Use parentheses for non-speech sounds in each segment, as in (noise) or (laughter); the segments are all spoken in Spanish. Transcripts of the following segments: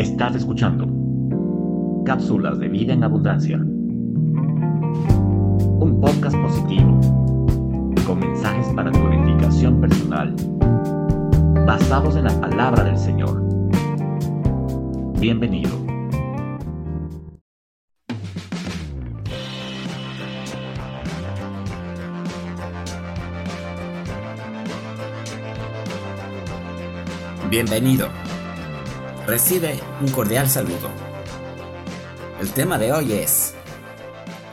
Estás escuchando Cápsulas de Vida en Abundancia. Un podcast positivo, con mensajes para tu edificación personal, basados en la palabra del Señor. Bienvenido. Bienvenido. Recibe un cordial saludo. El tema de hoy es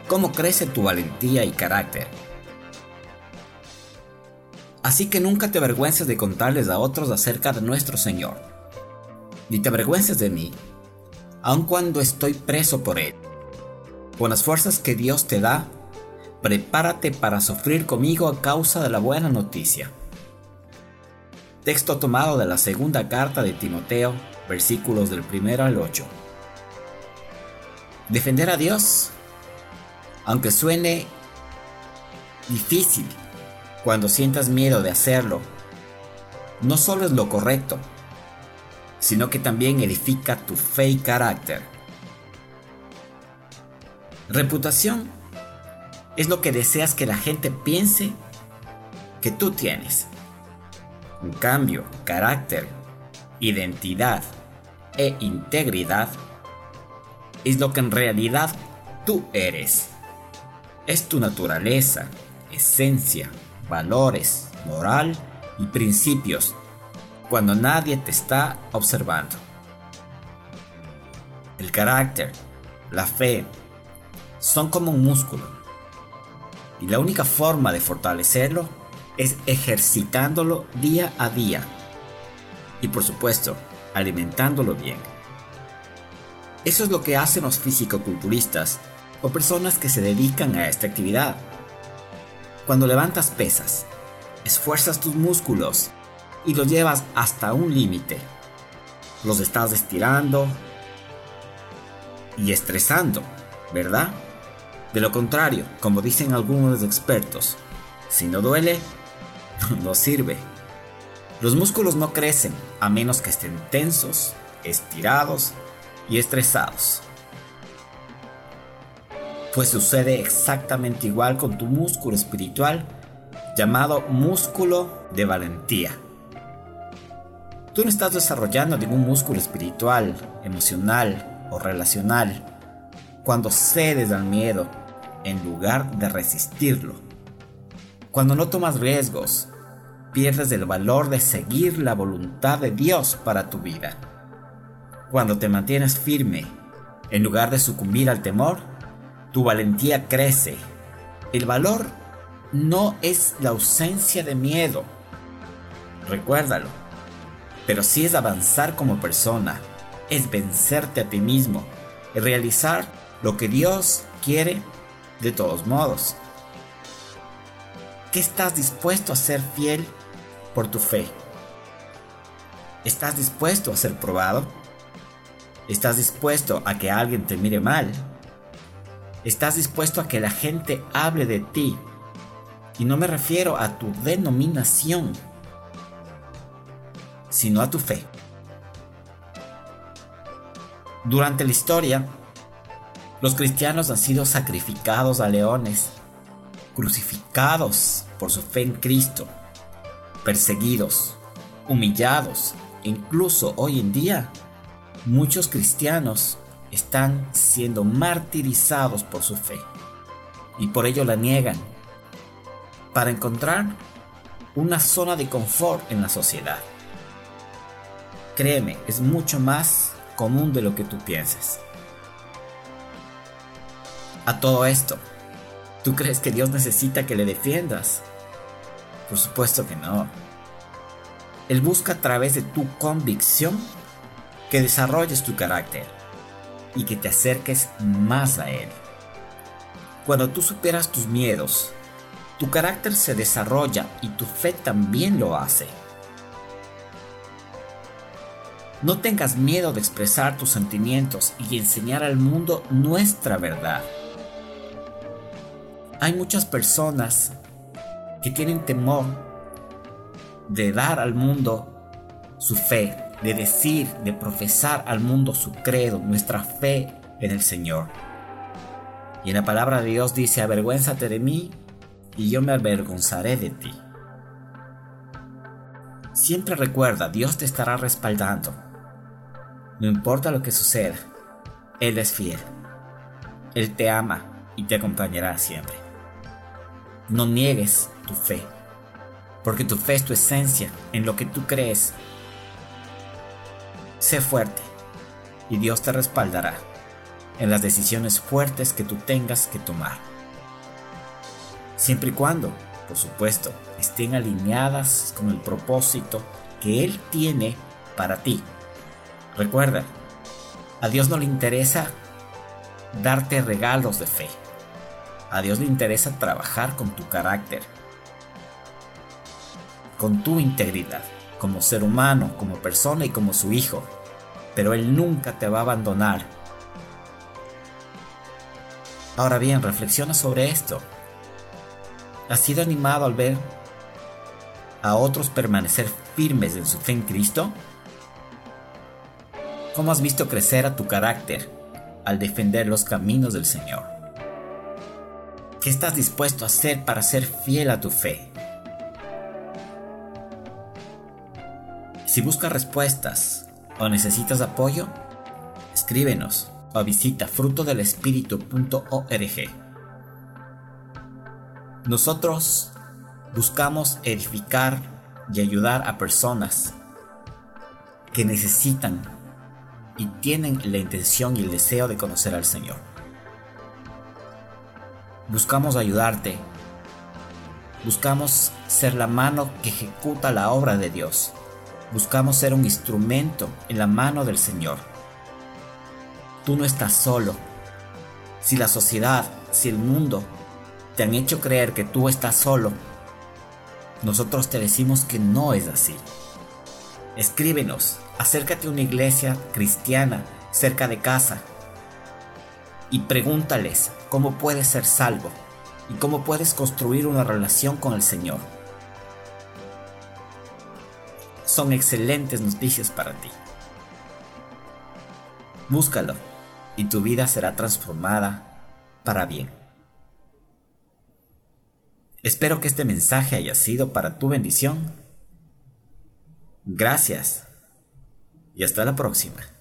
¿Cómo crece tu valentía y carácter? Así que nunca te avergüences de contarles a otros acerca de nuestro Señor. Ni te avergüences de mí, aun cuando estoy preso por Él. Con las fuerzas que Dios te da, prepárate para sufrir conmigo a causa de la buena noticia. Texto tomado de la segunda carta de Timoteo, versículos del 1 al 8. Defender a Dios, aunque suene difícil cuando sientas miedo de hacerlo, no solo es lo correcto, sino que también edifica tu fe y carácter. Reputación es lo que deseas que la gente piense que tú tienes. En cambio, carácter, identidad e integridad es lo que en realidad tú eres. Es tu naturaleza, esencia, valores, moral y principios cuando nadie te está observando. El carácter, la fe, son como un músculo. Y la única forma de fortalecerlo es ejercitándolo día a día. Y por supuesto, alimentándolo bien. Eso es lo que hacen los físico-culturistas o personas que se dedican a esta actividad. Cuando levantas pesas, esfuerzas tus músculos y los llevas hasta un límite. Los estás estirando y estresando, ¿verdad? De lo contrario, como dicen algunos expertos, si no duele, (laughs) no sirve. Los músculos no crecen a menos que estén tensos, estirados y estresados. Pues sucede exactamente igual con tu músculo espiritual llamado músculo de valentía. Tú no estás desarrollando ningún músculo espiritual, emocional o relacional cuando cedes al miedo en lugar de resistirlo. Cuando no tomas riesgos, pierdes el valor de seguir la voluntad de Dios para tu vida. Cuando te mantienes firme, en lugar de sucumbir al temor, tu valentía crece. El valor no es la ausencia de miedo. Recuérdalo. Pero sí es avanzar como persona, es vencerte a ti mismo, es realizar lo que Dios quiere de todos modos. ¿Qué estás dispuesto a ser fiel por tu fe? ¿Estás dispuesto a ser probado? ¿Estás dispuesto a que alguien te mire mal? ¿Estás dispuesto a que la gente hable de ti? Y no me refiero a tu denominación, sino a tu fe. Durante la historia, los cristianos han sido sacrificados a leones, crucificados por su fe en Cristo, perseguidos, humillados, e incluso hoy en día muchos cristianos están siendo martirizados por su fe y por ello la niegan para encontrar una zona de confort en la sociedad. Créeme, es mucho más común de lo que tú pienses. A todo esto, ¿tú crees que Dios necesita que le defiendas? Por supuesto que no. Él busca a través de tu convicción que desarrolles tu carácter y que te acerques más a Él. Cuando tú superas tus miedos, tu carácter se desarrolla y tu fe también lo hace. No tengas miedo de expresar tus sentimientos y enseñar al mundo nuestra verdad. Hay muchas personas que tienen temor de dar al mundo su fe, de decir, de profesar al mundo su credo, nuestra fe en el Señor. Y en la palabra de Dios dice, avergüénzate de mí y yo me avergonzaré de ti. Siempre recuerda, Dios te estará respaldando. No importa lo que suceda, Él es fiel. Él te ama y te acompañará siempre. No niegues tu fe, porque tu fe es tu esencia en lo que tú crees. Sé fuerte y Dios te respaldará en las decisiones fuertes que tú tengas que tomar. Siempre y cuando, por supuesto, estén alineadas con el propósito que Él tiene para ti. Recuerda, a Dios no le interesa darte regalos de fe. A Dios le interesa trabajar con tu carácter, con tu integridad, como ser humano, como persona y como su hijo. Pero Él nunca te va a abandonar. Ahora bien, reflexiona sobre esto. ¿Has sido animado al ver a otros permanecer firmes en su fe en Cristo? ¿Cómo has visto crecer a tu carácter al defender los caminos del Señor? ¿Qué estás dispuesto a hacer para ser fiel a tu fe? Si buscas respuestas o necesitas apoyo, escríbenos o visita frutodelespíritu.org. Nosotros buscamos edificar y ayudar a personas que necesitan y tienen la intención y el deseo de conocer al Señor. Buscamos ayudarte. Buscamos ser la mano que ejecuta la obra de Dios. Buscamos ser un instrumento en la mano del Señor. Tú no estás solo. Si la sociedad, si el mundo te han hecho creer que tú estás solo, nosotros te decimos que no es así. Escríbenos, acércate a una iglesia cristiana cerca de casa y pregúntales cómo puedes ser salvo y cómo puedes construir una relación con el Señor. Son excelentes noticias para ti. Búscalo y tu vida será transformada para bien. Espero que este mensaje haya sido para tu bendición. Gracias y hasta la próxima.